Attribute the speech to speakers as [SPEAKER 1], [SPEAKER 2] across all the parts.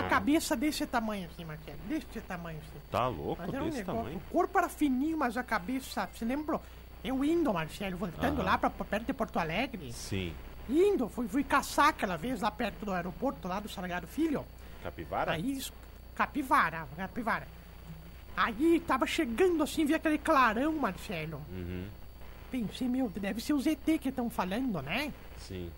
[SPEAKER 1] Uma cabeça desse tamanho assim, Marcelo. Desse tamanho assim.
[SPEAKER 2] Tá louco
[SPEAKER 1] Mas era um
[SPEAKER 2] desse
[SPEAKER 1] negócio.
[SPEAKER 2] tamanho?
[SPEAKER 1] O corpo era fininho, mas a cabeça. Você lembrou? Eu indo, Marcelo, voltando
[SPEAKER 2] Aham.
[SPEAKER 1] lá pra, pra perto de Porto Alegre.
[SPEAKER 2] Sim.
[SPEAKER 1] Indo, fui, fui caçar aquela vez lá perto do aeroporto, lá do Salgado Filho.
[SPEAKER 2] Capivara?
[SPEAKER 1] Aí, capivara, capivara. Aí tava chegando assim, vi aquele clarão, Marcelo.
[SPEAKER 2] Uhum.
[SPEAKER 1] Pensei, meu, deve ser os ET que estão falando, né?
[SPEAKER 2] Sim.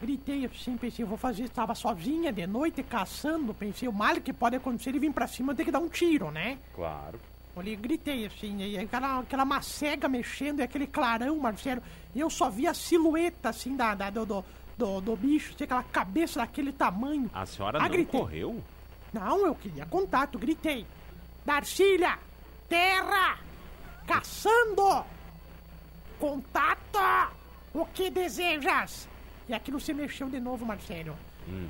[SPEAKER 1] Gritei assim, pensei, eu vou fazer, estava sozinha de noite caçando, pensei, o mal que pode acontecer ele vir pra cima, eu tenho que dar um tiro, né?
[SPEAKER 2] Claro.
[SPEAKER 1] Olhei, gritei assim, e aquela, aquela macega mexendo, e aquele clarão, Marcelo, e eu só vi a silhueta assim da, da- do, do, do, do bicho, assim, aquela cabeça daquele tamanho.
[SPEAKER 2] A senhora
[SPEAKER 1] Ah,
[SPEAKER 2] não
[SPEAKER 1] gritei.
[SPEAKER 2] correu?
[SPEAKER 1] Não, eu queria contato, gritei. Darcília! Terra! Caçando! Contato! O que desejas? E aquilo se mexeu de novo, Marcelo.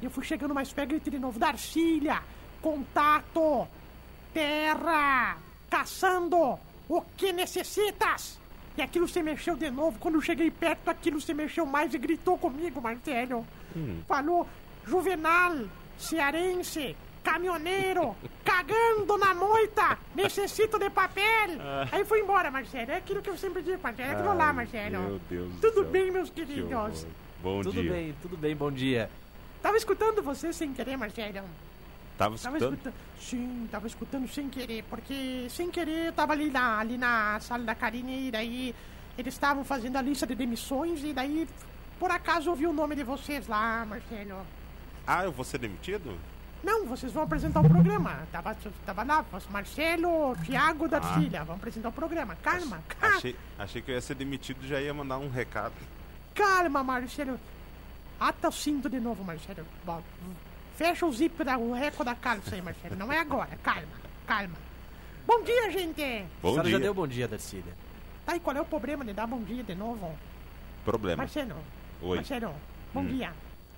[SPEAKER 1] Eu fui chegando mais perto, gritei de novo. Darcília! Contato! Terra! Caçando! O que necessitas? E aquilo se mexeu de novo. Quando eu cheguei perto, aquilo se mexeu mais e gritou comigo, Marcelo. Falou: Juvenal, cearense, caminhoneiro, cagando na moita, necessito de papel. Aí foi embora, Marcelo. É aquilo que eu sempre digo, Marcelo. É aquilo lá, Marcelo.
[SPEAKER 2] Meu Deus do
[SPEAKER 1] Tudo bem, meus
[SPEAKER 2] Que
[SPEAKER 1] queridos?
[SPEAKER 2] horror. Bom
[SPEAKER 3] Tudo
[SPEAKER 2] dia.
[SPEAKER 3] bem, tudo bem, bom dia.
[SPEAKER 1] Tava escutando você sem querer, Marcelo.
[SPEAKER 2] Tava
[SPEAKER 1] Tava
[SPEAKER 2] escutando?
[SPEAKER 1] escutando. Sim, tava escutando sem querer, porque sem querer eu tava ali na, ali na sala da Karine e daí eles estavam fazendo a lista de demissões e daí por acaso ouvi o nome de vocês lá, Marcelo.
[SPEAKER 2] Ah, eu vou ser demitido?
[SPEAKER 1] Não, vocês vão apresentar o programa. Tava, tava lá, Marcelo, Thiago da Cília, vão apresentar o programa. Calma, calma,
[SPEAKER 2] Achei, achei que eu ia ser demitido e já ia mandar um recado.
[SPEAKER 1] Calma, Marcelo. Ata o cinto de novo, Marcelo. Bom, fecha o zip, da, o reco da calça aí, Marcelo. Não é agora, calma, calma. Bom dia, gente.
[SPEAKER 3] a
[SPEAKER 2] Bom
[SPEAKER 3] senhora
[SPEAKER 2] dia.
[SPEAKER 3] já deu bom dia, Darcília.
[SPEAKER 1] Tá, e qual é o problema de dar bom dia de novo?
[SPEAKER 2] Problema.
[SPEAKER 1] Marcelo.
[SPEAKER 2] Oi.
[SPEAKER 1] Marcelo, bom dia.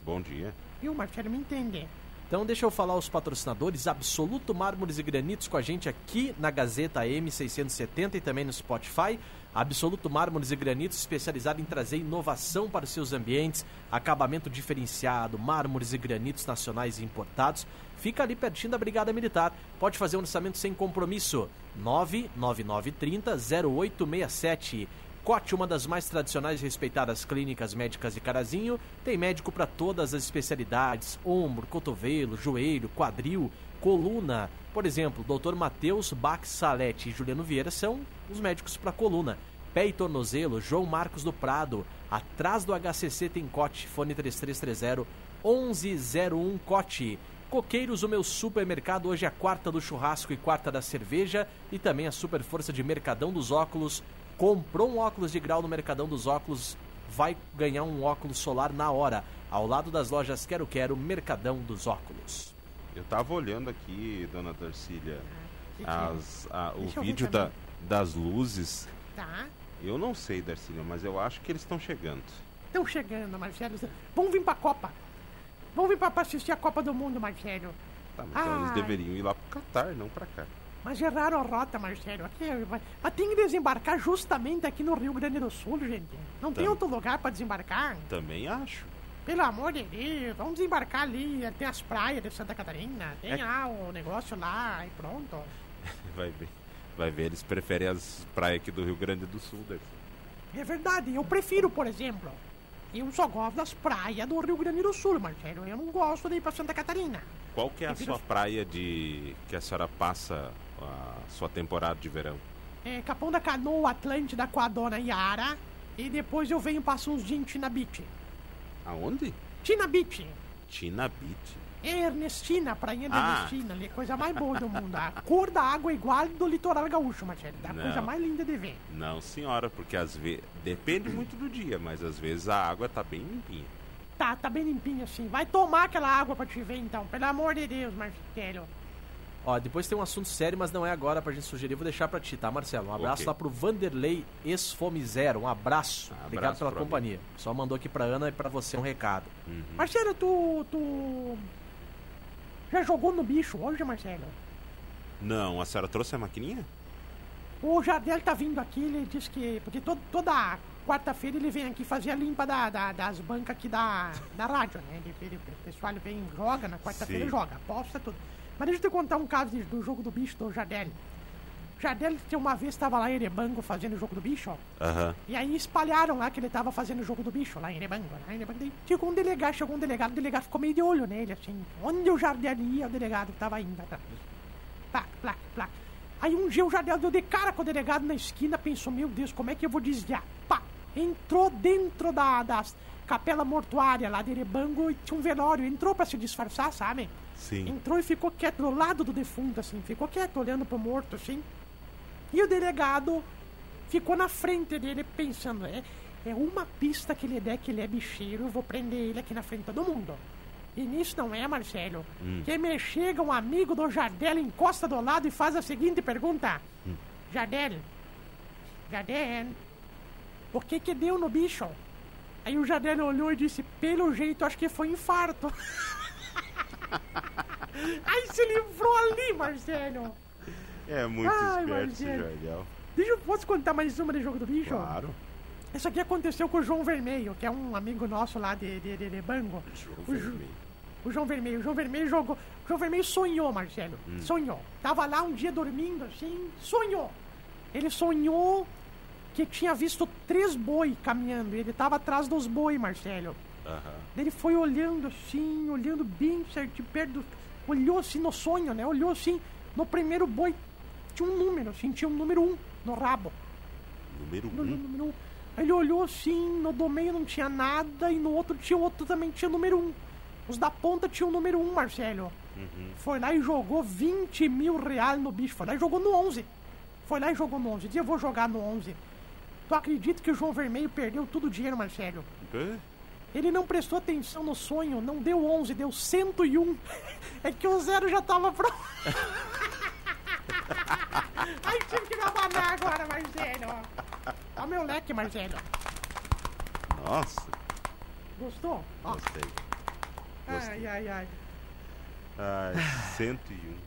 [SPEAKER 2] Bom dia.
[SPEAKER 1] Viu, Marcelo, me entende?
[SPEAKER 3] Então deixa eu falar os patrocinadores Absoluto Mármores e Granitos com a gente aqui na Gazeta M670 e também no Spotify. Absoluto Mármores e Granitos especializado em trazer inovação para os seus ambientes, acabamento diferenciado, mármores e granitos nacionais e importados. Fica ali pertinho da Brigada Militar. Pode fazer um orçamento sem compromisso. 99930 0867. Cote, uma das mais tradicionais e respeitadas clínicas médicas de Carazinho, tem médico para todas as especialidades: ombro, cotovelo, joelho, quadril, coluna. Por exemplo, Dr. Matheus Bax Salete e Juliano Vieira são os médicos para coluna. Pé e tornozelo, João Marcos do Prado. Atrás do HCC tem Cote, fone 3330 1101 Cote. Coqueiros, o meu supermercado. Hoje é a quarta do churrasco e quarta da cerveja. E também a super força de Mercadão dos Óculos. Comprou um óculos de grau no Mercadão dos Óculos, vai ganhar um óculos solar na hora. Ao lado das lojas Quero Quero, Mercadão dos Óculos.
[SPEAKER 2] Eu tava olhando aqui, dona Darcília,
[SPEAKER 1] que é?
[SPEAKER 2] as, a- o
[SPEAKER 1] Deixa
[SPEAKER 2] vídeo da, das luzes.
[SPEAKER 1] Tá.
[SPEAKER 2] Eu não sei, Darcília, mas eu acho que eles estão chegando.
[SPEAKER 1] Estão chegando, Marcelo. Vamos vir pra Copa. Vamos vir pra, pra assistir a Copa do Mundo, Marcelo.
[SPEAKER 2] Tá, mas então eles
[SPEAKER 1] Ai.
[SPEAKER 2] deveriam ir lá pro Catar, não pra cá.
[SPEAKER 1] Mas erraram a rota, Marcelo. Aqui, vai- mas tem que desembarcar justamente aqui no Rio Grande do Sul, gente. Não tem outro lugar pra desembarcar?
[SPEAKER 2] Também acho.
[SPEAKER 1] Pelo amor de Deus, vamos desembarcar ali. Tem as praias de Santa Catarina. Tem
[SPEAKER 2] É.
[SPEAKER 1] lá o negócio lá e pronto.
[SPEAKER 2] Vai ver. Vai ver, eles preferem as praias aqui do Rio Grande do Sul, Darcy.
[SPEAKER 1] É verdade, eu prefiro, por exemplo. Eu só gosto das praias do Rio Grande do Sul, Marcelo. Eu não gosto de ir pra Santa Catarina.
[SPEAKER 2] Qual que é a
[SPEAKER 1] Prefiro-
[SPEAKER 2] sua praia de que a senhora passa a sua temporada de verão?
[SPEAKER 1] É, Capão da Canoa, Atlântida com a dona Yara. E depois eu venho e passo uns dias Tina Beach.
[SPEAKER 2] Aonde?
[SPEAKER 1] Tina Beach.
[SPEAKER 2] Tina Beach.
[SPEAKER 1] É Ernestina, prainha de
[SPEAKER 2] Ah.
[SPEAKER 1] Ernestina, ali, coisa mais boa do mundo. A cor da água é igual do litoral gaúcho, Marcelo. Da
[SPEAKER 2] Não.
[SPEAKER 1] coisa mais linda de ver.
[SPEAKER 2] Não, senhora, porque às vezes. Depende muito do dia, mas às vezes a água tá bem limpinha.
[SPEAKER 1] Tá, tá bem limpinho assim. Vai tomar aquela água pra te ver então. Pelo amor de Deus, Marcelo.
[SPEAKER 3] Ó, depois tem um assunto sério, mas não é agora pra gente sugerir. Vou deixar pra ti, tá, Marcelo? Um abraço
[SPEAKER 2] Ok.
[SPEAKER 3] lá pro Vanderlei Esfomizero. Um abraço.
[SPEAKER 2] Ah,
[SPEAKER 3] Obrigado
[SPEAKER 2] abraço
[SPEAKER 3] pela companhia. Só mandou aqui pra Ana e pra você um recado.
[SPEAKER 1] Marcelo, tu. tu. Já jogou no bicho hoje, Marcelo?
[SPEAKER 2] Não, a senhora trouxe a maquininha?
[SPEAKER 1] O Jardel tá vindo aqui, ele disse que. Porque todo, toda quarta-feira ele vem aqui fazer a limpa da, da- das bancas aqui da, da rádio, né? Ele, ele- o pessoal ele vem, joga, na quarta-feira joga, aposta tudo. Mas deixa eu te contar um caso do jogo do bicho do Jardel. Jardel, que uma vez estava lá em Erebango fazendo o jogo do bicho, ó.
[SPEAKER 2] Aham.
[SPEAKER 1] E aí espalharam lá que ele tava fazendo o jogo do bicho lá em Erebango. Lá em Erebango. Daí Chegou um delegado, chegou um delegado, o delegado ficou meio de olho nele, assim. Onde o Jardel ia, o delegado tava indo atrás. Plac, plac, plac. Aí um dia o Jardel deu de cara com o delegado na esquina, pensou, meu Deus, como é que eu vou desviar? Pá! Entrou dentro da, das capela mortuária lá de Erebango e tinha um velório. Entrou pra se disfarçar, sabe?
[SPEAKER 2] Sim.
[SPEAKER 1] Entrou e ficou quieto do lado do defunto, assim. Ficou quieto, olhando pro morto, assim. E o delegado ficou na frente dele pensando, é, é uma pista que ele der que ele é bicheiro, eu vou prender ele aqui na frente de todo mundo. E nisso não é, Marcelo. Que me chega um amigo do Jardel, encosta do lado e faz a seguinte pergunta. Jardel, Jardel, o que que deu no bicho? Aí o Jardel olhou e disse, pelo jeito, acho que foi infarto. Aí se livrou ali, Marcelo.
[SPEAKER 2] É muito
[SPEAKER 1] Ai,
[SPEAKER 2] esperto esse. Jardel.
[SPEAKER 1] Deixa eu, posso contar mais uma de jogo do bicho?
[SPEAKER 2] Claro.
[SPEAKER 1] Isso aqui aconteceu com o João Vermelho, que é um amigo nosso lá de, de, de, de Bango.
[SPEAKER 2] Jogo
[SPEAKER 1] O
[SPEAKER 2] vermelho.
[SPEAKER 1] O João Vermelho. O João Vermelho jogou. O João Vermelho sonhou, Marcelo.
[SPEAKER 2] Hum.
[SPEAKER 1] Sonhou. Tava lá um dia dormindo assim, sonhou. Ele sonhou que tinha visto três boi caminhando. e Ele tava atrás dos boi, Marcelo. Daí Ele foi olhando assim, olhando bem certinho, perto do... Olhou assim no sonho, né? Olhou assim, no primeiro boi tinha um número, assim, tinha um número um no rabo.
[SPEAKER 2] Número
[SPEAKER 1] No,
[SPEAKER 2] um.
[SPEAKER 1] número um. Aí ele olhou assim, no do meio não tinha nada, e no outro tinha outro também tinha número um. Os da ponta tinham o número um, Marcelo. Foi lá e jogou 20 mil reais no bicho. Foi lá e jogou no 11. Foi lá e jogou no 11. Dizia, eu vou jogar no 11. Tu acredita que o João Vermelho perdeu todo o dinheiro, Marcelo?
[SPEAKER 2] Hã?
[SPEAKER 1] Ele não prestou atenção no sonho, não deu 11, deu 101. É que o zero já tava pronto. Ai, tive que me abanar agora, Marcelo. Ó o meu leque, Marcelo.
[SPEAKER 2] Nossa,
[SPEAKER 1] Gostou? Ó.
[SPEAKER 2] gostei.
[SPEAKER 1] Ai, ai, ai.
[SPEAKER 2] Ai, 101.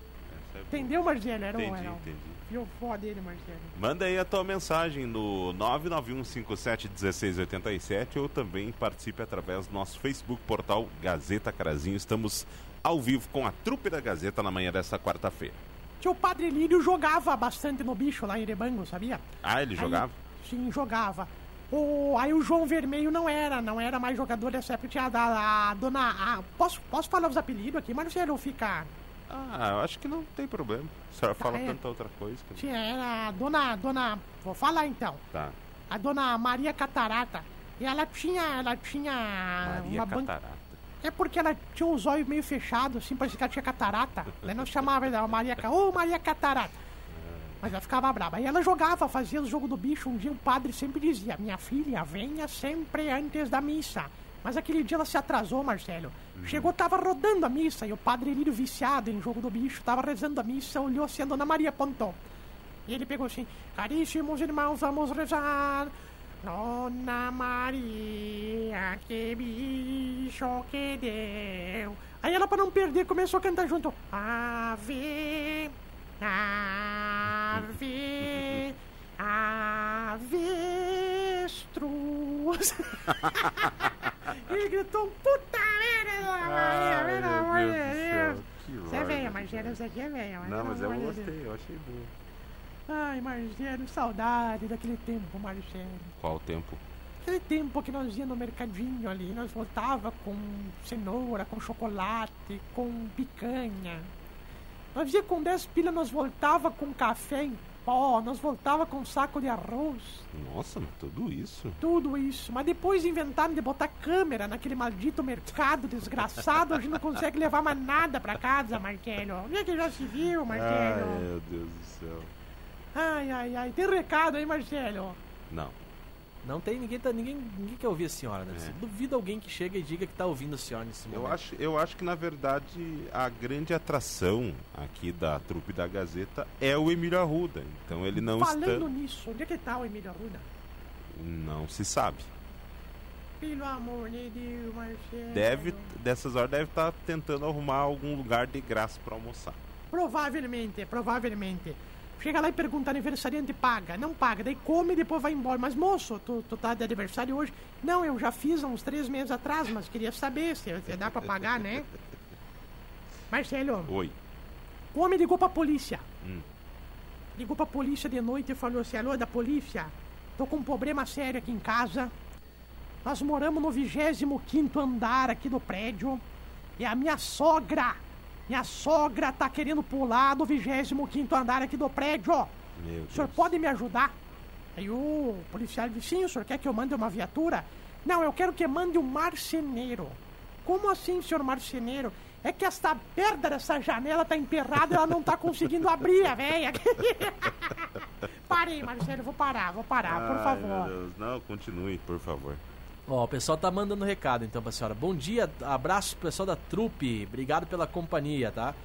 [SPEAKER 2] É.
[SPEAKER 1] Entendeu, Marcelo? Era um,
[SPEAKER 2] Entendi,
[SPEAKER 1] um.
[SPEAKER 2] entendi.
[SPEAKER 1] Viu foda dele, Marcelo.
[SPEAKER 2] Manda aí a tua mensagem no 991571687 ou também participe através do nosso Facebook portal Gazeta Carazinho. Estamos ao vivo com a trupe da Gazeta na manhã desta quarta-feira.
[SPEAKER 1] Tio Padre Lírio jogava bastante no bicho lá em Erebango, sabia?
[SPEAKER 2] Ah, ele
[SPEAKER 1] Aí-
[SPEAKER 2] jogava?
[SPEAKER 1] sim, jogava. O, aí o João Vermelho não era, não era mais jogador dessa época. Tinha a, a dona. a- posso, posso falar os apelidos aqui, Marcelo? Fica.
[SPEAKER 2] Ah, eu acho que não tem problema. A senhora fala
[SPEAKER 1] é.
[SPEAKER 2] tanta outra coisa. Que...
[SPEAKER 1] Tinha, era a dona. dona vou falar então.
[SPEAKER 2] Tá.
[SPEAKER 1] A dona Maria Catarata. E ela tinha. Ela tinha.
[SPEAKER 2] Maria
[SPEAKER 1] uma banca.
[SPEAKER 2] Catarata.
[SPEAKER 1] É porque ela tinha os olhos meio fechados, assim, parecia que ela tinha catarata. Ela não chamava ela Maria Ô, Maria Catarata. Mas ela ficava brava. Aí ela jogava, fazia o jogo do bicho. Um dia o padre sempre dizia: Minha filha, venha sempre antes da missa. Mas aquele dia ela se atrasou, Marcelo. Chegou, tava rodando a missa. E o padre Lírio, viciado em jogo do bicho, tava rezando a missa, olhou assim, a dona Maria apontou. E ele pegou assim: Caríssimos irmãos, vamos rezar. Dona Maria, que bicho que deu. Aí ela, para não perder, começou a cantar junto: Ave, Ave, Avestruz. e gritou: Puta merda, Dona Maria, pelo
[SPEAKER 2] meu
[SPEAKER 1] amor
[SPEAKER 2] Deus
[SPEAKER 1] de Deus. Você é velha, Marcelo, você aqui é velha.
[SPEAKER 2] Não, mas eu
[SPEAKER 1] Deus.
[SPEAKER 2] gostei, eu achei bom.
[SPEAKER 1] Ai, Marcelo, saudade daquele tempo, Marcelo.
[SPEAKER 2] Qual tempo?
[SPEAKER 1] Aquele tempo que nós ia no mercadinho ali, nós voltava com cenoura, com chocolate, com picanha. Nós ia com 10 pilas, nós voltava com café em pó, nós voltava com saco de arroz,
[SPEAKER 2] Nossa, mas tudo isso.
[SPEAKER 1] tudo isso. Mas depois inventaram de botar câmera naquele maldito mercado desgraçado, a gente não consegue levar mais nada pra casa, Marcelo. Onde é que já se viu,
[SPEAKER 2] Ai,
[SPEAKER 1] Marcelo?
[SPEAKER 2] meu Deus do céu.
[SPEAKER 1] Ai, ai, ai. Tem recado aí, Marcelo?
[SPEAKER 2] Não.
[SPEAKER 3] Não tem ninguém, tá, ninguém, ninguém quer ouvir a senhora, né?
[SPEAKER 2] É.
[SPEAKER 3] Duvido alguém que chega e diga que tá ouvindo a senhora nesse momento.
[SPEAKER 2] Eu acho, eu acho que, na verdade, a grande atração aqui da trupe da Gazeta é o Emílio Arruda. Então ele não
[SPEAKER 1] Falando
[SPEAKER 2] está...
[SPEAKER 1] nisso, onde é que tá o Emílio Arruda?
[SPEAKER 2] Não se sabe.
[SPEAKER 1] Pelo amor de Deus, Marcelo.
[SPEAKER 2] Deve, dessas horas, deve estar tentando arrumar algum lugar de graça para almoçar.
[SPEAKER 1] Provavelmente, provavelmente. Chega lá e pergunta, aniversariante paga? Não paga, daí come e depois vai embora. Mas moço, tu, tu tá de aniversário hoje? Não, eu já fiz há uns três meses atrás, mas queria saber se, se dá pra pagar, né? Marcelo,
[SPEAKER 2] Oi.
[SPEAKER 1] o homem ligou pra polícia.
[SPEAKER 2] Hum.
[SPEAKER 1] Ligou pra polícia de noite e falou assim, alô, da polícia, tô com um problema sério aqui em casa. Nós moramos no 25 andar aqui do prédio. E a minha sogra, minha sogra tá querendo pular do 25 andar aqui do prédio.
[SPEAKER 2] Meu
[SPEAKER 1] O senhor
[SPEAKER 2] Deus.
[SPEAKER 1] pode me ajudar? Aí o policial disse, sim, o senhor quer que eu mande uma viatura? Não, eu quero que mande um marceneiro. Como assim, senhor marceneiro? É que esta merda dessa janela tá emperrada e ela não tá conseguindo abrir, a véia. Parei, Marcelo, vou parar, vou parar, por
[SPEAKER 2] Ai, meu
[SPEAKER 1] favor.
[SPEAKER 2] Deus. Não, continue, por favor.
[SPEAKER 3] Ó, o pessoal tá mandando recado então pra senhora. Bom dia, abraço pro pessoal da trupe. Obrigado pela companhia, tá?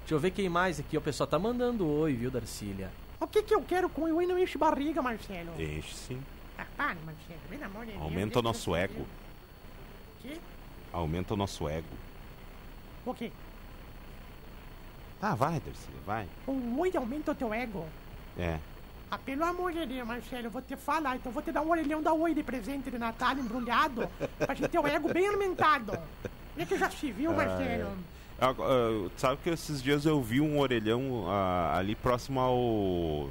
[SPEAKER 3] Deixa eu ver quem mais aqui. O pessoal tá mandando oi, viu, Darcília?
[SPEAKER 1] O que que eu quero com o não enche barriga, Marcelo?
[SPEAKER 2] Enche sim.
[SPEAKER 1] Ah, para, Marcelo, pelo amor de Deus.
[SPEAKER 2] Aumenta o nosso ego.
[SPEAKER 1] Que?
[SPEAKER 2] Aumenta o nosso ego.
[SPEAKER 1] O quê?
[SPEAKER 2] Tá, vai, Darcy, vai.
[SPEAKER 1] Um oi aumenta o teu ego?
[SPEAKER 2] É.
[SPEAKER 1] Ah, pelo amor de Deus, Marcelo, eu vou te falar, então eu vou te dar um orelhão da Oi de presente de Natal embrulhado pra gente ter o ego bem alimentado. Vê que já se viu, Marcelo.
[SPEAKER 2] Ah, ah, sabe que esses dias eu vi um orelhão ah, ali próximo ao.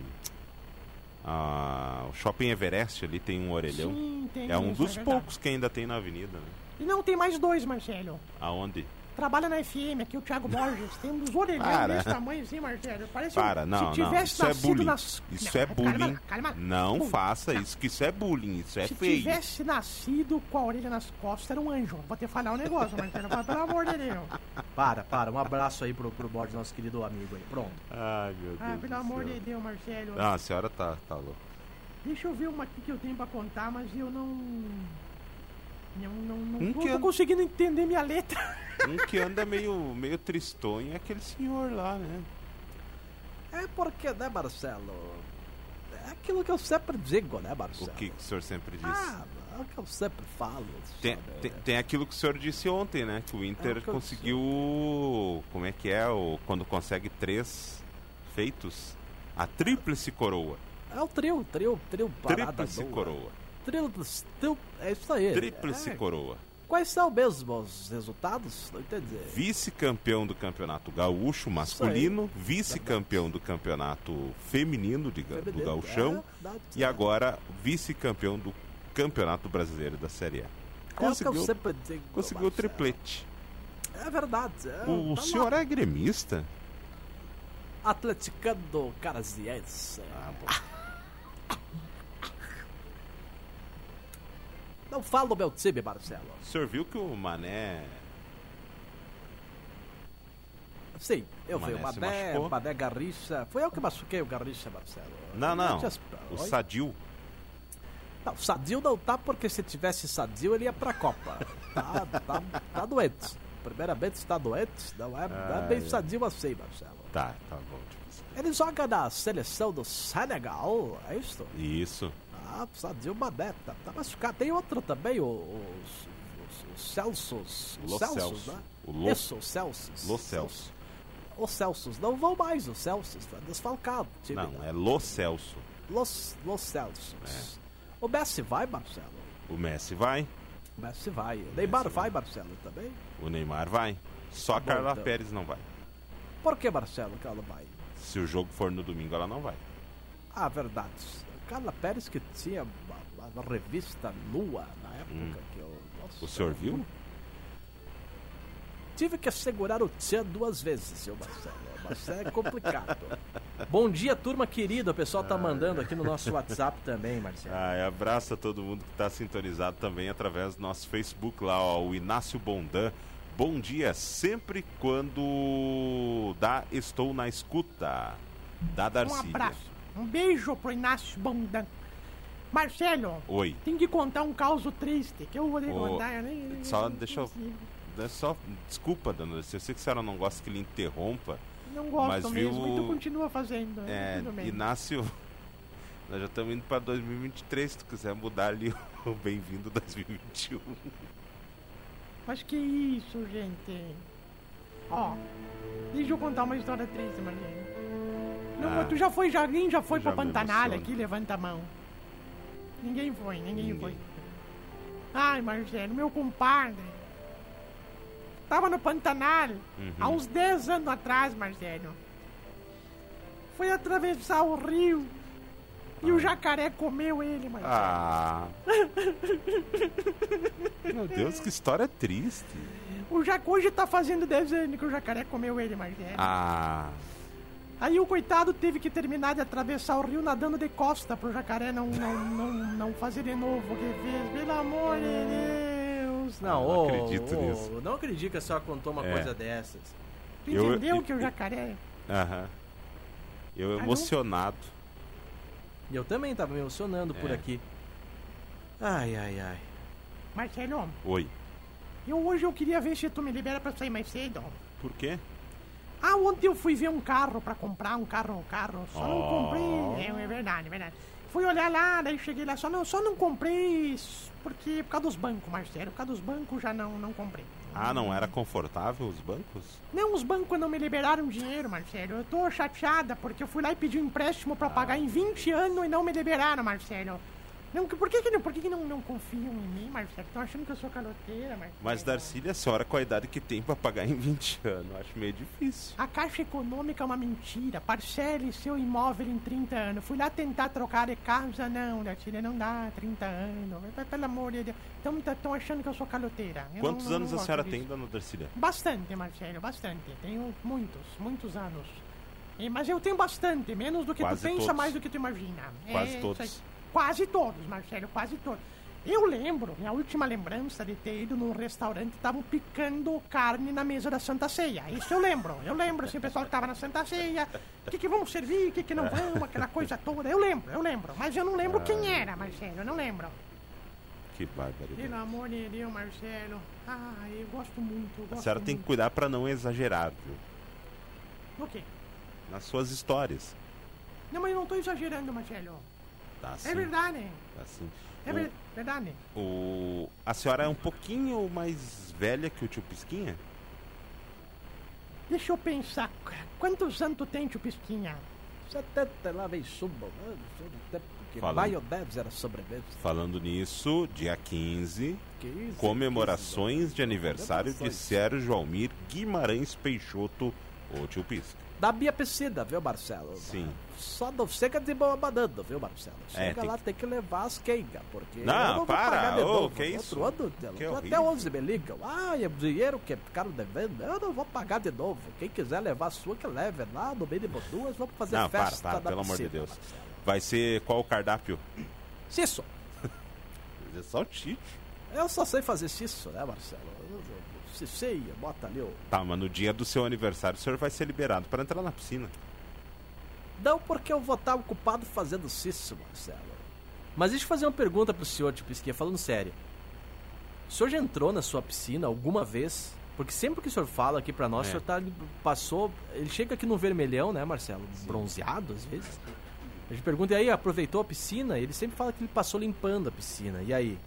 [SPEAKER 2] ah, o Shopping Everest ali tem um orelhão.
[SPEAKER 1] Sim, tem
[SPEAKER 2] é um
[SPEAKER 1] isso,
[SPEAKER 2] dos
[SPEAKER 1] verdade.
[SPEAKER 2] poucos que ainda tem na avenida, né?
[SPEAKER 1] E não, tem mais dois, Marcelo.
[SPEAKER 2] Aonde?
[SPEAKER 1] Trabalha na FM, aqui o Thiago Borges. Tem um dos orelhões
[SPEAKER 2] Para.
[SPEAKER 1] desse tamanho assim, Marcelo. Parece
[SPEAKER 2] Para,
[SPEAKER 1] um,
[SPEAKER 2] não,
[SPEAKER 1] se
[SPEAKER 2] não.
[SPEAKER 1] tivesse
[SPEAKER 2] Isso é
[SPEAKER 1] nascido
[SPEAKER 2] bullying.
[SPEAKER 1] nas...
[SPEAKER 2] Isso
[SPEAKER 1] Não,
[SPEAKER 2] é
[SPEAKER 1] calma,
[SPEAKER 2] bullying.
[SPEAKER 1] calma.
[SPEAKER 2] Não
[SPEAKER 1] Bullying.
[SPEAKER 2] faça isso, que isso é bullying, isso é
[SPEAKER 1] Se
[SPEAKER 2] feio.
[SPEAKER 1] tivesse nascido com a orelha nas costas, era um anjo. Vou te falar um negócio, Marcelo. mas Pelo amor de Deus.
[SPEAKER 3] Para, para. Um abraço aí pro, pro Borges, nosso querido amigo aí. Pronto.
[SPEAKER 2] Ai, meu Deus.
[SPEAKER 1] Ah,
[SPEAKER 2] do
[SPEAKER 1] pelo amor
[SPEAKER 2] céu.
[SPEAKER 1] de Deus, Marcelo.
[SPEAKER 2] Ah, a senhora tá, tá louca.
[SPEAKER 1] Deixa eu ver uma aqui que eu tenho pra contar, mas eu não. Não, não, não,
[SPEAKER 2] Um
[SPEAKER 1] não
[SPEAKER 2] que
[SPEAKER 1] tô
[SPEAKER 2] an-
[SPEAKER 1] conseguindo entender minha letra.
[SPEAKER 2] Um que anda meio, meio tristonho é aquele senhor lá, né?
[SPEAKER 3] É porque, né, Marcelo? É aquilo que eu sempre digo, né,
[SPEAKER 2] O
[SPEAKER 3] Marcelo?
[SPEAKER 2] que, que o senhor sempre disse?
[SPEAKER 3] Ah, é o que eu sempre falo.
[SPEAKER 2] Tem, tem, tem aquilo que o senhor disse ontem, né? Que o Inter
[SPEAKER 3] É o que eu
[SPEAKER 2] conseguiu. Como é que é? O, quando consegue três feitos? A tríplice coroa.
[SPEAKER 3] É o trio, trio, trio parada
[SPEAKER 2] Tríplice
[SPEAKER 3] boa.
[SPEAKER 2] coroa.
[SPEAKER 3] Tríplice, é isso aí.
[SPEAKER 2] Tríplice
[SPEAKER 3] É.
[SPEAKER 2] coroa.
[SPEAKER 3] Quais são mesmo os resultados? Não entendi.
[SPEAKER 2] Vice-campeão do campeonato gaúcho masculino, vice-campeão do campeonato feminino de, ga- do
[SPEAKER 3] Feminino,
[SPEAKER 2] gauchão
[SPEAKER 3] é,
[SPEAKER 2] e agora vice-campeão do campeonato brasileiro da Série A.
[SPEAKER 3] É
[SPEAKER 2] Conseguiu,
[SPEAKER 3] sempre digo,
[SPEAKER 2] conseguiu o triplete.
[SPEAKER 3] É verdade. É,
[SPEAKER 2] O,
[SPEAKER 3] tá
[SPEAKER 2] senhor
[SPEAKER 3] lá.
[SPEAKER 2] é gremista?
[SPEAKER 3] Atleticano Caraziense.
[SPEAKER 2] Ah, bom.
[SPEAKER 3] Não fala do meu time, Marcelo.
[SPEAKER 2] O senhor viu que o Mané.
[SPEAKER 3] Sim, eu
[SPEAKER 2] O
[SPEAKER 3] vi o
[SPEAKER 2] Mané se
[SPEAKER 3] Mané, Garrincha. Foi eu que machuquei o Garrincha, Marcelo.
[SPEAKER 2] Não, não.
[SPEAKER 3] Oi?
[SPEAKER 2] O Sadil.
[SPEAKER 3] Não, Sadio não tá, porque se tivesse Sadio ele ia pra Copa. Tá, tá, tá doente. Primeiramente está doente, não é, não é bem. Sadio assim, Marcelo.
[SPEAKER 2] Tá, tá bom.
[SPEAKER 3] Ele joga na seleção do Senegal, é isso?
[SPEAKER 2] Isso.
[SPEAKER 3] Ah, Mané, tá, tá machucado. Tem outro também, o- os, os, os Celsos.
[SPEAKER 2] O
[SPEAKER 3] Os
[SPEAKER 2] Lo
[SPEAKER 3] Celsos,
[SPEAKER 2] Celso.
[SPEAKER 3] né?
[SPEAKER 2] O Lo-
[SPEAKER 3] Isso, os Celsos.
[SPEAKER 2] Lo Celso.
[SPEAKER 3] Os Celsos não vão mais, os Celsos, tá desfalcado. o time,
[SPEAKER 2] Não,
[SPEAKER 3] né?
[SPEAKER 2] é Lo Celso.
[SPEAKER 3] Los, Los Celsos.
[SPEAKER 2] É.
[SPEAKER 3] O Messi vai, Marcelo.
[SPEAKER 2] O Messi vai,
[SPEAKER 3] O Messi vai. O Neymar
[SPEAKER 2] Messi
[SPEAKER 3] vai,
[SPEAKER 2] vai.
[SPEAKER 3] Marcelo, também.
[SPEAKER 2] o Neymar vai. Só a Carla
[SPEAKER 3] então.
[SPEAKER 2] Pérez não vai.
[SPEAKER 3] Por que, Marcelo, que ela não vai?
[SPEAKER 2] Se o jogo for no domingo, ela não vai.
[SPEAKER 3] Ah, verdade. Carla Pérez que tinha uma, uma revista nua na época
[SPEAKER 2] Hum.
[SPEAKER 3] que eu. Nossa,
[SPEAKER 2] O senhor viu?
[SPEAKER 3] Tive que assegurar o Tchan duas vezes, seu Marcelo. Mas é complicado. Bom dia, turma querida. O pessoal tá mandando aqui no nosso WhatsApp também, Marcelo.
[SPEAKER 2] Ai, abraço a todo mundo que está sintonizado também através do nosso Facebook lá, ó, o Inácio Bondan. Bom dia, sempre quando dá, estou na escuta. Da
[SPEAKER 1] Um
[SPEAKER 2] Darcília.
[SPEAKER 1] abraço. Um beijo pro Inácio Bondan. Marcelo,
[SPEAKER 2] Oi.
[SPEAKER 1] tem que contar um caos triste que eu vou
[SPEAKER 2] Ô,
[SPEAKER 1] contar. eu nem-
[SPEAKER 2] Só deixa eu. é Só, desculpa, dona Alice, eu sei que a senhora não gosta que lhe interrompa.
[SPEAKER 1] Não gosto
[SPEAKER 2] mas
[SPEAKER 1] mesmo,
[SPEAKER 2] viu-
[SPEAKER 1] e tu continua fazendo.
[SPEAKER 2] É,
[SPEAKER 1] bem.
[SPEAKER 2] Inácio, nós já estamos indo para 2023. Se tu quiser mudar ali o bem-vindo 2021.
[SPEAKER 1] Mas que isso, gente? Ó, deixa eu contar uma história triste, Marlene. Não,
[SPEAKER 2] Ah.
[SPEAKER 1] tu já foi, já, alguém já foi
[SPEAKER 2] Já
[SPEAKER 1] pra Pantanal aqui? Levanta a mão. Ninguém foi, ninguém,
[SPEAKER 2] Ninguém.
[SPEAKER 1] foi. Ai, Marcelo, meu compadre. Tava no Pantanal
[SPEAKER 2] Uhum.
[SPEAKER 1] há uns 10 anos atrás, Marcelo. Foi atravessar o rio e o jacaré comeu ele, Marcelo.
[SPEAKER 2] Ah. Meu Deus, que história triste.
[SPEAKER 1] O jac... Hoje tá fazendo 10 anos que o jacaré comeu ele, Marcelo.
[SPEAKER 2] Ah.
[SPEAKER 1] Aí o coitado teve que terminar de atravessar o rio nadando de costa pro jacaré não, não, não, não fazer de novo o que fez. Pelo amor de Deus.
[SPEAKER 3] Não,
[SPEAKER 2] não
[SPEAKER 3] ô,
[SPEAKER 2] acredito
[SPEAKER 3] ô,
[SPEAKER 2] nisso.
[SPEAKER 3] Não acredito que a senhora contou uma
[SPEAKER 2] É.
[SPEAKER 3] coisa dessas.
[SPEAKER 1] Tu
[SPEAKER 2] Eu-
[SPEAKER 1] entendeu
[SPEAKER 2] eu-
[SPEAKER 1] que o jacaré...
[SPEAKER 2] Aham. Eu
[SPEAKER 1] não?
[SPEAKER 2] emocionado.
[SPEAKER 3] E eu também tava me emocionando por
[SPEAKER 2] É.
[SPEAKER 3] aqui. Ai, ai, ai.
[SPEAKER 1] Marcelo,
[SPEAKER 2] Oi.
[SPEAKER 1] eu hoje eu queria ver se tu me libera pra sair mais cedo.
[SPEAKER 2] Por quê?
[SPEAKER 1] Ah, ontem eu fui ver um carro pra comprar, um carro, um carro. Só não
[SPEAKER 2] Oh.
[SPEAKER 1] comprei. É, é verdade, é verdade. Fui olhar lá, daí cheguei lá, só não, só não comprei porque por causa dos bancos, Marcelo. Por causa dos bancos já não, não comprei.
[SPEAKER 2] Ah, não era confortável os bancos?
[SPEAKER 1] Não, os bancos não me liberaram dinheiro, Marcelo. Eu tô chateada porque eu fui lá e pedi um empréstimo pra pagar em 20 anos e não me liberaram, Marcelo. Não, por que, que, não, por que, que não, não confiam em mim, Marcelo? Estão achando que eu sou caloteira, Marcelo.
[SPEAKER 2] Mas, Darcília, a senhora com a idade que tem pra pagar em 20 anos, acho meio difícil.
[SPEAKER 1] A Caixa Econômica é uma mentira. Parcele seu imóvel em 30 anos. Fui lá tentar trocar de casa. Não, Darcília, não dá 30 anos. Pelo amor de Deus. Estão achando que eu sou caloteira. Eu
[SPEAKER 2] Quantos
[SPEAKER 1] não-
[SPEAKER 2] anos
[SPEAKER 1] não
[SPEAKER 2] a senhora
[SPEAKER 1] disso.
[SPEAKER 2] tem, dona Darcília?
[SPEAKER 1] Bastante, Marcelo, bastante. Tenho muitos, muitos anos. E- mas eu tenho bastante, menos do que
[SPEAKER 2] Quase
[SPEAKER 1] tu pensa,
[SPEAKER 2] todos.
[SPEAKER 1] mais do que tu imagina.
[SPEAKER 2] Quase
[SPEAKER 1] É,
[SPEAKER 2] todos.
[SPEAKER 1] Quase todos, Marcelo, quase todos. Eu lembro, minha última lembrança de ter ido num restaurante, estavam picando carne na mesa da Santa Ceia. Isso eu lembro. Eu lembro, assim, o pessoal que tava na Santa Ceia, o que, que vamos servir, o que, que não vamos, aquela coisa toda. Eu lembro, eu lembro. Mas eu não lembro
[SPEAKER 2] Ah.
[SPEAKER 1] quem era, Marcelo, eu não lembro.
[SPEAKER 2] Que barbaridade.
[SPEAKER 1] Pelo amor de Deus, Marcelo. Ah, eu gosto muito, eu
[SPEAKER 2] A
[SPEAKER 1] gosto
[SPEAKER 2] senhora tem que
[SPEAKER 1] muito.
[SPEAKER 2] cuidar pra não exagerar, viu?
[SPEAKER 1] O quê?
[SPEAKER 2] Nas suas histórias.
[SPEAKER 1] Não, mas eu não tô exagerando, Marcelo.
[SPEAKER 2] Tá assim.
[SPEAKER 1] É verdade.
[SPEAKER 2] Tá assim.
[SPEAKER 1] É
[SPEAKER 2] O-
[SPEAKER 1] ver- verdade.
[SPEAKER 2] O... A senhora é um pouquinho mais velha que o tio Pisquinha?
[SPEAKER 1] Deixa eu pensar. qu- Quantos anos tu tem, tio Pisquinha?
[SPEAKER 3] 70 lá vem subo. Porque
[SPEAKER 2] Falando.
[SPEAKER 3] Maio Devs era sobrevivência.
[SPEAKER 2] Falando nisso, dia 15,
[SPEAKER 3] Que isso,
[SPEAKER 2] comemorações de aniversário de. Sérgio Almir Guimarães Peixoto, o tio Pisca.
[SPEAKER 3] Da Bia Pescida, viu, Marcelo?
[SPEAKER 2] Sim.
[SPEAKER 3] Só não chega de boa banana, viu, Marcelo?
[SPEAKER 2] É,
[SPEAKER 3] Chega
[SPEAKER 2] tem
[SPEAKER 3] lá,
[SPEAKER 2] que-
[SPEAKER 3] tem que levar as quengas, porque
[SPEAKER 2] Não,
[SPEAKER 3] eu não vou
[SPEAKER 2] para,
[SPEAKER 3] pagar de
[SPEAKER 2] ô,
[SPEAKER 3] novo.
[SPEAKER 2] que
[SPEAKER 3] No
[SPEAKER 2] isso?
[SPEAKER 3] Outro ano,
[SPEAKER 2] Que
[SPEAKER 3] até
[SPEAKER 2] horrível.
[SPEAKER 3] 11 me ligam. Ah, é dinheiro que ficaram devendo, eu não vou pagar de novo. Quem quiser levar a sua, que leve lá no mínimo duas, vamos fazer
[SPEAKER 2] Não, para,
[SPEAKER 3] festa
[SPEAKER 2] para,
[SPEAKER 3] da
[SPEAKER 2] pelo amor de
[SPEAKER 3] piscina,
[SPEAKER 2] Deus.
[SPEAKER 3] Marcelo.
[SPEAKER 2] Vai ser qual o cardápio?
[SPEAKER 3] Cisso.
[SPEAKER 2] É salsicha.
[SPEAKER 3] Eu só sei fazer cisso, né, Marcelo? Ciceia, bota ali o...
[SPEAKER 2] Tá, mas no dia do seu aniversário o senhor vai ser liberado para entrar na piscina.
[SPEAKER 3] Não porque eu vou estar ocupado fazendo cisso, Marcelo. Mas deixa eu fazer uma pergunta pro senhor, tipo Pisquinha, falando sério. O senhor já entrou na sua piscina alguma vez? Porque sempre que o senhor fala aqui pra nós,
[SPEAKER 2] É.
[SPEAKER 3] o senhor tá, passou... Ele chega aqui no vermelhão, né, Marcelo? Bronzeado, às vezes. A gente pergunta, e aí, aproveitou a piscina? Ele sempre fala que ele passou limpando a piscina. E aí?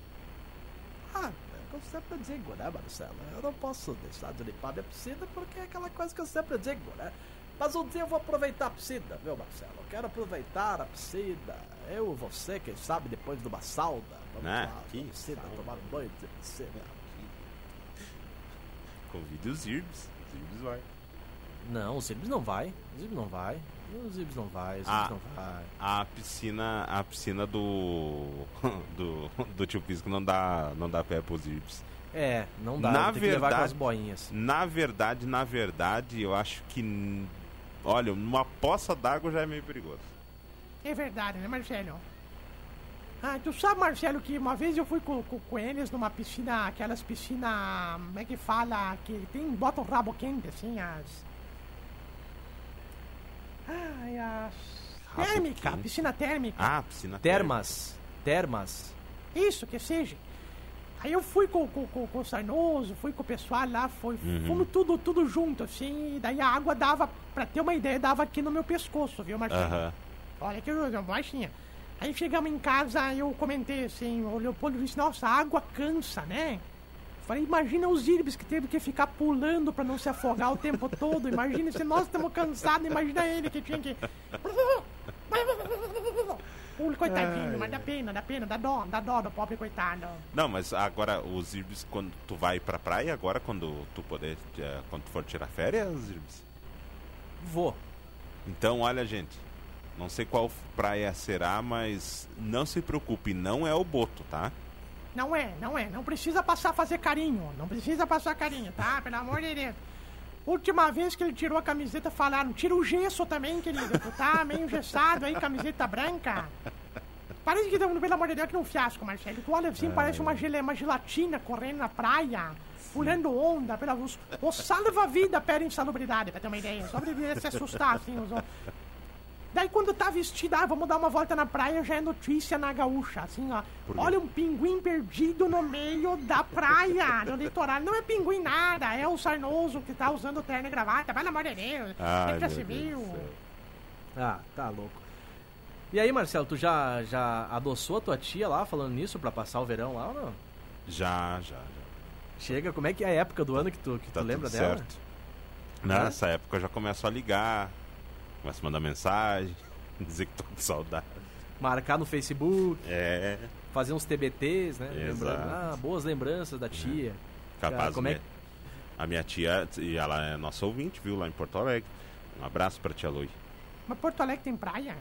[SPEAKER 3] Ah, eu sempre digo, né, Marcelo? Eu não posso deixar de limpar minha piscina porque é aquela coisa que eu sempre digo, né? Mas um dia eu vou aproveitar a piscina, viu, Marcelo? Eu quero aproveitar a piscina. Eu e você, quem sabe, depois de uma sauna. Vamos
[SPEAKER 2] Ah,
[SPEAKER 3] lá,
[SPEAKER 2] que
[SPEAKER 3] na piscina,
[SPEAKER 2] sauna.
[SPEAKER 3] tomar um banho de piscina.
[SPEAKER 2] Convide os Irbs. Os Irbs vai.
[SPEAKER 3] Não, o Zibs não vai. O Zibs não vai. O Zibs não vai, o Zibs
[SPEAKER 2] Ah.
[SPEAKER 3] não vai.
[SPEAKER 2] A piscina, a piscina do do, do tio Pisco não dá, não dá pé pros Irbs.
[SPEAKER 3] É, não dá.
[SPEAKER 2] Na
[SPEAKER 3] tem que levar com
[SPEAKER 2] verdade-
[SPEAKER 3] as boinhas.
[SPEAKER 2] Na verdade, na verdade, eu acho que olha, uma poça d'água já é meio perigoso.
[SPEAKER 1] É verdade, né, Marcelo? Ah, tu sabe, Marcelo, que uma vez eu fui com, com, com eles numa piscina, aquelas piscinas, como é que fala, que tem, bota o rabo quente, assim, as... Ai, as...
[SPEAKER 2] Rabo
[SPEAKER 1] Térmica, piscina térmica.
[SPEAKER 2] Ah, piscina
[SPEAKER 3] Termas. termas.
[SPEAKER 1] Isso, que seja. Aí eu fui com, com, com, com o Sarnoso, fui com o pessoal lá, foi, fomos tudo, tudo junto, assim, e daí a água dava, pra ter uma ideia, dava aqui no meu pescoço, viu, Marcinho?
[SPEAKER 2] Aham.
[SPEAKER 1] Olha que eu- baixinha. Aí chegamos em casa, eu comentei assim, o Leopoldo disse, nossa, a água cansa, né? Falei, imagina os írbis que teve que ficar pulando pra não se afogar o tempo todo. Imagina se nós estamos cansados, imagina ele que tinha que. Pula, coitadinho, mas dá pena, dá pena, dá dó, dá dó do pobre coitado.
[SPEAKER 2] Não, mas agora os Irbis, quando tu vai pra praia, agora quando tu poder, eh, quando tu for tirar férias, Irbis.
[SPEAKER 3] Vou.
[SPEAKER 2] Então, olha, gente, não sei qual praia será, mas não se preocupe, não é o Boto, tá?
[SPEAKER 1] Não é, não é. Não precisa passar a fazer carinho. Não precisa passar carinho, tá? Pelo amor de Deus. Última vez que ele tirou a camiseta, falaram: tira o gesso também, querido. Tu tá meio engessado aí, camiseta branca. Parece que, pelo amor de Deus, que é um fiasco, Marcelo. Tu olha assim, parece uma, gele, uma gelatina correndo na praia, pulando onda. Pela, os, o salva-vida pede insalubridade, pra ter uma ideia. Só pra se assustar, assim. Os, Daí quando tá vestida, ah, vamos dar uma volta na praia, já é notícia na gaúcha, assim, ó. Olha um pinguim perdido no meio da praia, no litoral. Não é pinguim nada, é o sarnoso que tá usando terno e gravata, pelo amor de Deus.
[SPEAKER 2] Ai,
[SPEAKER 1] Sempre já
[SPEAKER 2] meu
[SPEAKER 1] se
[SPEAKER 2] Deus
[SPEAKER 1] viu.
[SPEAKER 3] Ah, tá louco. E aí, Marcelo, tu já, já adoçou a tua tia lá, falando nisso, pra passar o verão lá ou não?
[SPEAKER 2] Já, já, já.
[SPEAKER 3] Chega, como é que é a época do ano que tu, que
[SPEAKER 2] Tá
[SPEAKER 3] tu lembra
[SPEAKER 2] tudo
[SPEAKER 3] dela?
[SPEAKER 2] certo. Nessa época eu já começo a ligar, começo a mandar mensagem, dizer que tô com saudade.
[SPEAKER 3] Marcar no Facebook,
[SPEAKER 2] É,
[SPEAKER 3] fazer uns TBTs, né?
[SPEAKER 2] Exato.
[SPEAKER 3] Lembrando, ah, boas lembranças da tia.
[SPEAKER 2] capaz.
[SPEAKER 3] Cara, como é
[SPEAKER 2] A minha tia, e ela é nossa ouvinte, viu, lá em Porto Alegre. Um abraço pra tia Lui.
[SPEAKER 1] Mas Porto Alegre tem praia?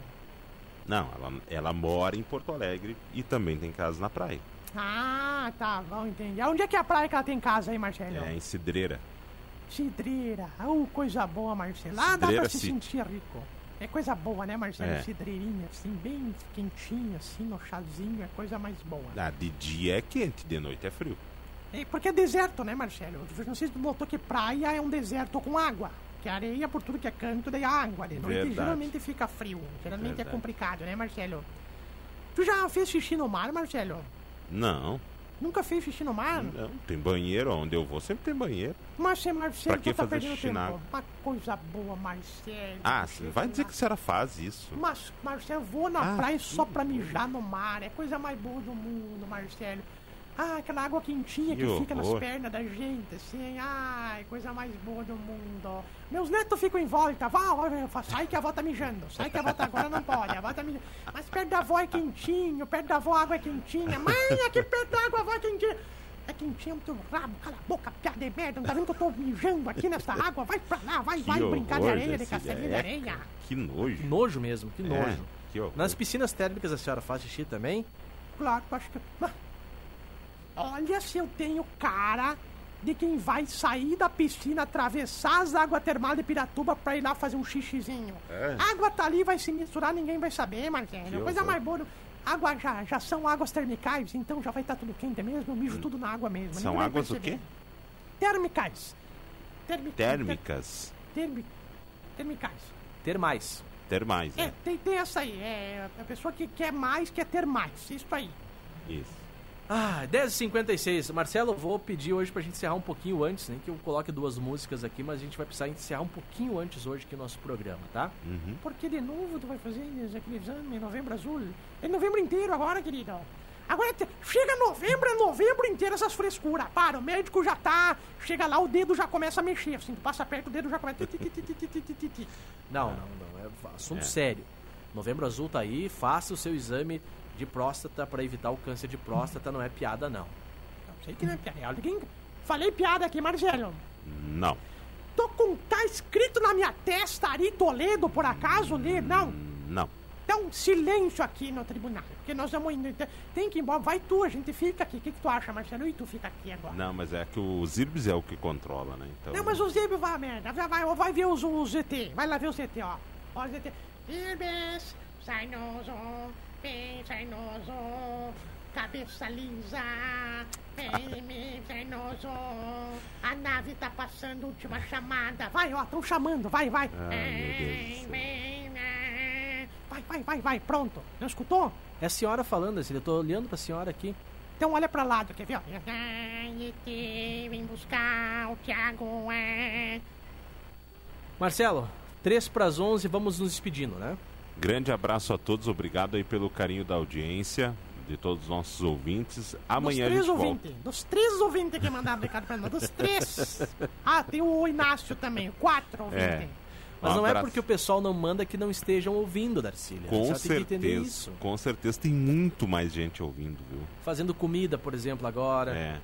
[SPEAKER 2] Não, ela, ela mora em Porto Alegre e também tem casa na praia.
[SPEAKER 1] Ah, tá bom, entendi. Onde é que é a praia que ela tem casa aí, Marcelo?
[SPEAKER 2] É em Cidreira.
[SPEAKER 1] Cidreira. Oh, coisa boa, Marcelo. Ah, dá pra se
[SPEAKER 2] City.
[SPEAKER 1] sentir rico. É coisa boa, né, Marcelo?
[SPEAKER 2] É.
[SPEAKER 1] Cidreirinha, assim, bem quentinha, assim, no chazinho, é coisa mais boa.
[SPEAKER 2] Ah, de dia é quente, de noite é frio.
[SPEAKER 1] É, porque é deserto, né, Marcelo? Não sei se tu notou que praia é um deserto com água. Que areia por tudo que é canto, daí água. De noite
[SPEAKER 2] Verdade.
[SPEAKER 1] geralmente fica frio. Geralmente é
[SPEAKER 2] Verdade.
[SPEAKER 1] complicado, né, Marcelo? Tu já fez xixi no mar, Marcelo?
[SPEAKER 2] Não,
[SPEAKER 1] Nunca fez xixi no mar?
[SPEAKER 2] não. Tem banheiro, onde eu vou sempre tem banheiro.
[SPEAKER 1] Mas você, Marcelo,
[SPEAKER 2] Pra que
[SPEAKER 1] tá
[SPEAKER 2] fazer
[SPEAKER 1] perdendo
[SPEAKER 2] xixi na água?
[SPEAKER 1] Uma coisa boa, Marcelo.
[SPEAKER 2] Ah, você vai dizer que a senhora faz isso.
[SPEAKER 1] Mas, Marcelo, eu vou na
[SPEAKER 2] Ah,
[SPEAKER 1] praia só
[SPEAKER 2] que
[SPEAKER 1] pra mijar no mar. É a coisa mais boa do mundo, Marcelo. Ah, aquela água quentinha que,
[SPEAKER 2] Que
[SPEAKER 1] fica nas pernas da gente, assim. Ai, coisa mais boa do mundo. Meus netos ficam em volta. Vá, sai que a avó tá mijando. Sai que a avó tá agora não pode. A avó tá mijando. Mas perto da avó é quentinho. Perto da avó a água é quentinha. Mãe, aqui perto da água a avó é quentinha. É quentinho do rabo, cala a boca, piada de merda. Não tá vendo que eu tô mijando aqui nessa água? Vai pra lá, vai,
[SPEAKER 2] Que
[SPEAKER 1] vai brincar de areia, de castelinho de
[SPEAKER 2] é,
[SPEAKER 1] areia.
[SPEAKER 2] Que nojo.
[SPEAKER 3] Que nojo mesmo, que
[SPEAKER 2] É,
[SPEAKER 3] nojo.
[SPEAKER 2] que horror.
[SPEAKER 3] Nas piscinas térmicas a senhora faz xixi também?
[SPEAKER 1] Claro, eu acho que. Olha se eu tenho cara de quem vai sair da piscina, atravessar as águas termais de Piratuba pra ir lá fazer um xixizinho.
[SPEAKER 2] É.
[SPEAKER 1] A água tá ali, vai se misturar, ninguém vai saber, Marcelo.
[SPEAKER 2] Que
[SPEAKER 1] Coisa
[SPEAKER 2] horror.
[SPEAKER 1] mais boa. Água já, já são águas termicais, então já vai estar tudo quente mesmo. Eu mijo tudo na água mesmo.
[SPEAKER 2] Hum. São
[SPEAKER 1] ninguém
[SPEAKER 2] águas o quê?
[SPEAKER 1] Termicais. Termi-
[SPEAKER 2] Térmicas.
[SPEAKER 1] termi- termicais.
[SPEAKER 3] Ter mais.
[SPEAKER 2] Termais,
[SPEAKER 1] É,
[SPEAKER 2] né?
[SPEAKER 1] tem, tem essa aí. É a pessoa que quer mais, quer ter mais. Isso aí.
[SPEAKER 2] Isso.
[SPEAKER 3] Ah, 10h56. Marcelo, vou pedir hoje pra gente encerrar um pouquinho antes, né? Que eu coloque duas músicas aqui, mas a gente vai precisar encerrar um pouquinho antes hoje que o nosso programa, tá?
[SPEAKER 2] Uhum.
[SPEAKER 1] Porque de novo tu vai fazer aquele exame novembro azul? É novembro inteiro agora, querido. Agora chega novembro, é novembro inteiro essas frescuras. Para, o médico já tá. Chega lá, o dedo já começa a mexer. Assim, tu passa perto, o dedo já começa.
[SPEAKER 3] não, não, não. É assunto
[SPEAKER 2] é.
[SPEAKER 3] sério. Novembro Azul tá aí, faça o seu exame de próstata pra evitar o câncer de próstata, não é piada não.
[SPEAKER 1] Não sei que não é piada. Alguém... Falei piada aqui, Marcelo.
[SPEAKER 2] Não.
[SPEAKER 1] Tô com. Tá escrito na minha testa Ari Toledo, por acaso, ler? Não.
[SPEAKER 2] Não.
[SPEAKER 1] Então, silêncio aqui no tribunal. Porque nós vamos indo. então, Tem que ir embora. Vai tu, a gente fica aqui. O que, que tu acha, Marcelo? E tu fica aqui agora.
[SPEAKER 2] Não, mas é que o Zirbis é o que controla, né? Então...
[SPEAKER 1] Não, mas o Zeb vai, merda. Vai, vai, vai ver os, os ZT. Vai lá ver o ZT, ó. Ó, o ZT. Zebes, Sarnoso, vem, Sarnoso, cabeça lisa, vem, vem, Sarnoso. A nave tá passando, última chamada. Vai, ó, tão chamando, vai, vai.
[SPEAKER 2] Ai,
[SPEAKER 1] Vem, vem, vem. vai, vai, vai, vai, pronto. Não escutou?
[SPEAKER 3] É a senhora falando, assim, eu tô olhando pra senhora aqui.
[SPEAKER 1] Então olha pra lá, quer ver? vem buscar o Thiago, é.
[SPEAKER 3] Marcelo, 3 pras 11, vamos nos despedindo, né?
[SPEAKER 2] Grande abraço a todos, obrigado aí pelo carinho da audiência, de todos os nossos ouvintes. Amanhã a
[SPEAKER 1] dos
[SPEAKER 2] gente
[SPEAKER 1] três
[SPEAKER 2] volta.
[SPEAKER 1] ouvintes, dos três ouvintes que mandaram recado pra nós, dos três. Ah, tem o Inácio também, quatro ouvintes.
[SPEAKER 2] É.
[SPEAKER 3] Mas
[SPEAKER 2] Um
[SPEAKER 3] não é
[SPEAKER 2] abraço.
[SPEAKER 3] porque o pessoal não manda que não estejam ouvindo, Darcília.
[SPEAKER 2] Com certeza,
[SPEAKER 3] isso.
[SPEAKER 2] com certeza tem muito mais gente ouvindo, viu?
[SPEAKER 3] Fazendo comida, por exemplo, agora.
[SPEAKER 2] É.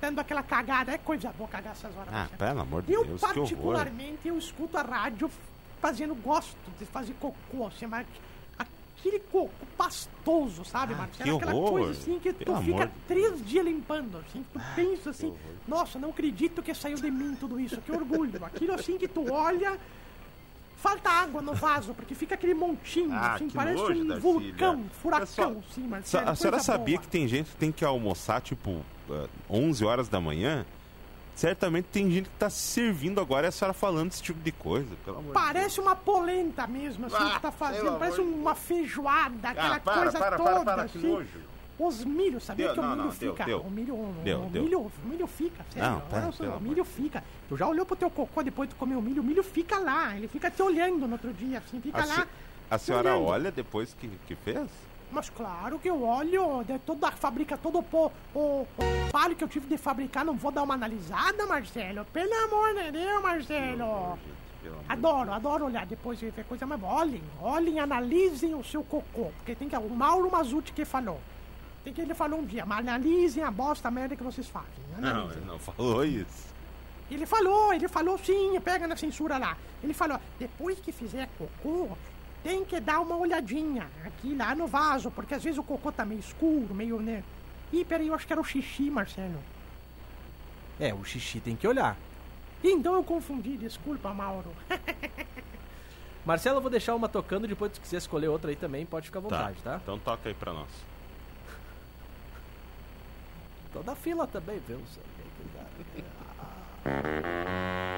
[SPEAKER 1] Dando aquela cagada, é coisa boa cagar essas horas.
[SPEAKER 2] Ah, pelo amor de
[SPEAKER 1] Eu,
[SPEAKER 2] Deus, que horror.
[SPEAKER 1] particularmente, eu escuto a rádio fazendo, gosto de fazer cocô, assim, mas aquele cocô pastoso, sabe,
[SPEAKER 2] Ah,
[SPEAKER 1] Marcelo?
[SPEAKER 2] que
[SPEAKER 1] Aquela
[SPEAKER 2] horror.
[SPEAKER 1] coisa assim que tu
[SPEAKER 2] Pelo
[SPEAKER 1] fica
[SPEAKER 2] amor
[SPEAKER 1] três dias limpando, assim, que tu
[SPEAKER 2] Ah,
[SPEAKER 1] pensa assim, nossa, não acredito que saiu de mim tudo isso, que orgulho. Aquilo assim que tu olha, falta água no vaso, porque fica aquele montinho,
[SPEAKER 2] Ah,
[SPEAKER 1] assim, parece um vulcão, um furacão, assim, Marcelo.
[SPEAKER 2] A senhora sabia
[SPEAKER 1] boa.
[SPEAKER 2] que tem gente que tem que almoçar, tipo, ah, 11 horas da manhã? Certamente tem gente que tá se servindo agora e a senhora falando esse tipo de coisa, pelo amor de.
[SPEAKER 1] Parece uma polenta mesmo, assim,
[SPEAKER 2] Ah,
[SPEAKER 1] que tá fazendo. Parece uma feijoada, aquela
[SPEAKER 2] Ah, para,
[SPEAKER 1] coisa
[SPEAKER 2] para,
[SPEAKER 1] toda.
[SPEAKER 2] para, para, que
[SPEAKER 1] assim.
[SPEAKER 2] nojo.
[SPEAKER 1] Os milhos, sabia
[SPEAKER 2] Deu,
[SPEAKER 1] que o milho
[SPEAKER 2] não, deu,
[SPEAKER 1] fica?
[SPEAKER 2] deu.
[SPEAKER 1] O milho, o,
[SPEAKER 2] Deu,
[SPEAKER 1] o
[SPEAKER 2] deu.
[SPEAKER 1] milho, o milho fica, sério.
[SPEAKER 2] Não, pera,
[SPEAKER 1] o milho fica. Tu já olhou pro teu cocô depois de comer o milho, o milho fica lá, ele fica te olhando no outro dia, assim, fica
[SPEAKER 2] A,
[SPEAKER 1] lá.
[SPEAKER 2] se- a senhora
[SPEAKER 1] olhando.
[SPEAKER 2] olha depois que, que fez?
[SPEAKER 1] Mas claro que eu olho, de toda a fábrica, todo o, o, o palho que eu tive de fabricar, não vou dar uma analisada, Marcelo? Pelo amor de Deus, Marcelo! Adoro, adoro olhar depois de ver coisa, mas olhem, olhem, analisem o seu cocô, porque tem que, o Mauro Mazuti que falou, tem que ele falou um dia, mas analisem a bosta a merda que vocês fazem,
[SPEAKER 2] Não,
[SPEAKER 1] analisem.
[SPEAKER 2] ele não falou isso.
[SPEAKER 1] Ele falou, ele falou sim, pega na censura lá. Ele falou, depois que fizer cocô, tem que dar uma olhadinha aqui lá no vaso, porque às vezes o cocô tá meio escuro, meio, né? Ih, peraí, eu acho que era o xixi, Marcelo.
[SPEAKER 3] É, o xixi tem que olhar.
[SPEAKER 1] Então eu confundi, desculpa, Mauro.
[SPEAKER 3] Marcelo, eu vou deixar uma tocando, depois se quiser escolher outra aí também, pode ficar à vontade, tá?
[SPEAKER 2] Então toca aí pra nós.
[SPEAKER 3] Tô da fila também, viu?